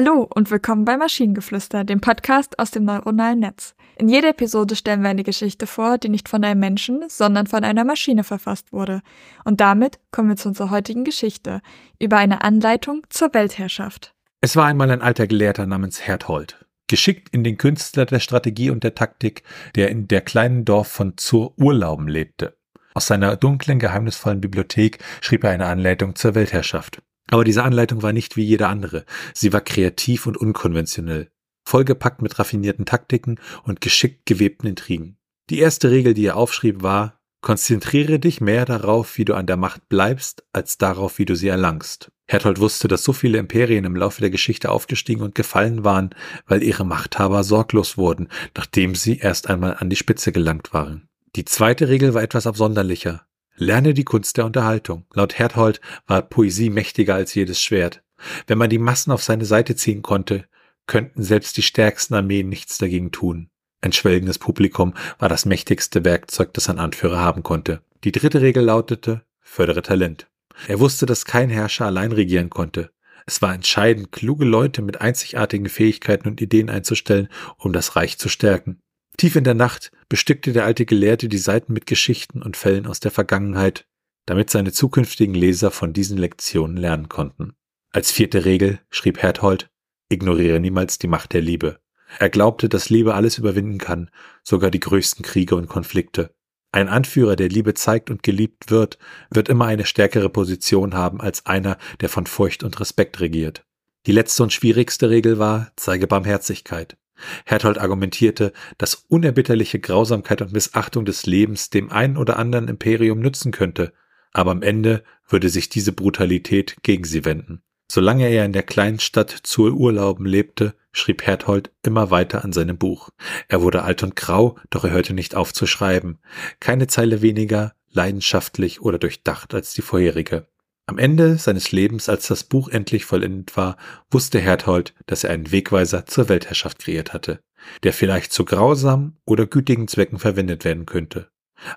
Hallo und willkommen bei Maschinengeflüster, dem Podcast aus dem neuronalen Netz. In jeder Episode stellen wir eine Geschichte vor, die nicht von einem Menschen, sondern von einer Maschine verfasst wurde. Und damit kommen wir zu unserer heutigen Geschichte über eine Anleitung zur Weltherrschaft. Es war einmal ein alter Gelehrter namens Herthold, geschickt in den Künstler der Strategie und der Taktik, der in der kleinen Dorf von Zur Urlauben lebte. Aus seiner dunklen, geheimnisvollen Bibliothek schrieb er eine Anleitung zur Weltherrschaft. Aber diese Anleitung war nicht wie jede andere. Sie war kreativ und unkonventionell, vollgepackt mit raffinierten Taktiken und geschickt gewebten Intrigen. Die erste Regel, die er aufschrieb, war, konzentriere dich mehr darauf, wie du an der Macht bleibst, als darauf, wie du sie erlangst. Hertold wusste, dass so viele Imperien im Laufe der Geschichte aufgestiegen und gefallen waren, weil ihre Machthaber sorglos wurden, nachdem sie erst einmal an die Spitze gelangt waren. Die zweite Regel war etwas absonderlicher. Lerne die Kunst der Unterhaltung. Laut Herthold war Poesie mächtiger als jedes Schwert. Wenn man die Massen auf seine Seite ziehen konnte, könnten selbst die stärksten Armeen nichts dagegen tun. Ein schwelgendes Publikum war das mächtigste Werkzeug, das ein Anführer haben konnte. Die dritte Regel lautete, fördere Talent. Er wusste, dass kein Herrscher allein regieren konnte. Es war entscheidend, kluge Leute mit einzigartigen Fähigkeiten und Ideen einzustellen, um das Reich zu stärken. Tief in der Nacht bestückte der alte Gelehrte die Seiten mit Geschichten und Fällen aus der Vergangenheit, damit seine zukünftigen Leser von diesen Lektionen lernen konnten. Als vierte Regel schrieb Herthold, ignoriere niemals die Macht der Liebe. Er glaubte, dass Liebe alles überwinden kann, sogar die größten Kriege und Konflikte. Ein Anführer, der Liebe zeigt und geliebt wird, wird immer eine stärkere Position haben als einer, der von Furcht und Respekt regiert. Die letzte und schwierigste Regel war, zeige Barmherzigkeit. Herthold argumentierte, dass unerbitterliche Grausamkeit und Missachtung des Lebens dem einen oder anderen Imperium nützen könnte, aber am Ende würde sich diese Brutalität gegen sie wenden. Solange er in der kleinen Stadt zur Urlauben lebte, schrieb Herthold immer weiter an seinem Buch. Er wurde alt und grau, doch er hörte nicht auf zu schreiben. Keine Zeile weniger leidenschaftlich oder durchdacht als die vorherige. Am Ende seines Lebens, als das Buch endlich vollendet war, wusste Herthold, dass er einen Wegweiser zur Weltherrschaft kreiert hatte, der vielleicht zu grausamen oder gütigen Zwecken verwendet werden könnte.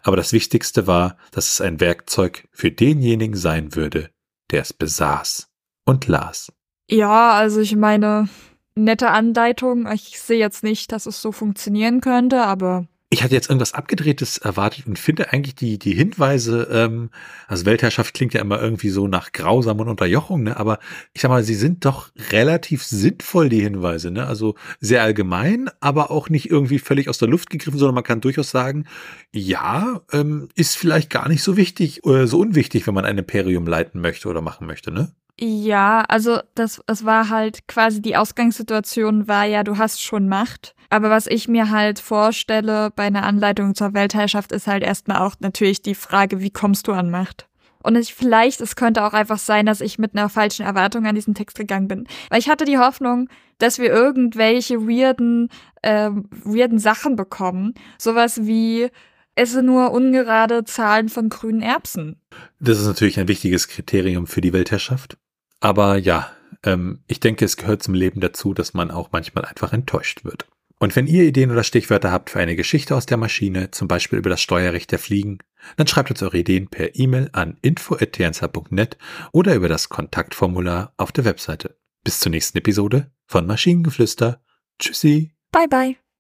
Aber das Wichtigste war, dass es ein Werkzeug für denjenigen sein würde, der es besaß und las. Ja, also ich meine, nette Anleitung. Ich sehe jetzt nicht, dass es so funktionieren könnte, aber ich hatte jetzt irgendwas Abgedrehtes erwartet und finde eigentlich die, die Hinweise, ähm, also Weltherrschaft klingt ja immer irgendwie so nach Grausam und Unterjochung, ne? aber ich sag mal, sie sind doch relativ sinnvoll, die Hinweise, ne? also sehr allgemein, aber auch nicht irgendwie völlig aus der Luft gegriffen, sondern man kann durchaus sagen, ja, ähm, ist vielleicht gar nicht so wichtig oder so unwichtig, wenn man ein Imperium leiten möchte oder machen möchte, ne? Ja, also das, es war halt quasi die Ausgangssituation war ja, du hast schon Macht. Aber was ich mir halt vorstelle bei einer Anleitung zur Weltherrschaft ist halt erstmal auch natürlich die Frage, wie kommst du an Macht? Und ich, vielleicht, es könnte auch einfach sein, dass ich mit einer falschen Erwartung an diesen Text gegangen bin. Weil ich hatte die Hoffnung, dass wir irgendwelche weirden, äh, weirden Sachen bekommen. Sowas wie, esse nur ungerade Zahlen von grünen Erbsen. Das ist natürlich ein wichtiges Kriterium für die Weltherrschaft. Aber ja, ähm, ich denke, es gehört zum Leben dazu, dass man auch manchmal einfach enttäuscht wird. Und wenn ihr Ideen oder Stichwörter habt für eine Geschichte aus der Maschine, zum Beispiel über das Steuerrecht der Fliegen, dann schreibt uns eure Ideen per E-Mail an info.tnz.net oder über das Kontaktformular auf der Webseite. Bis zur nächsten Episode von Maschinengeflüster. Tschüssi. Bye bye.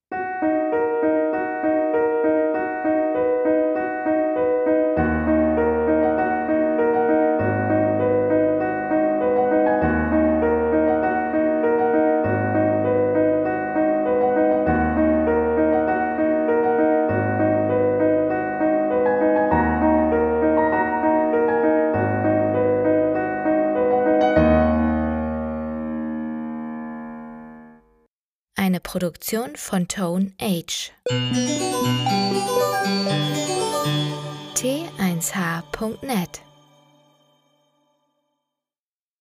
Eine Produktion von Tone Age. T1H.net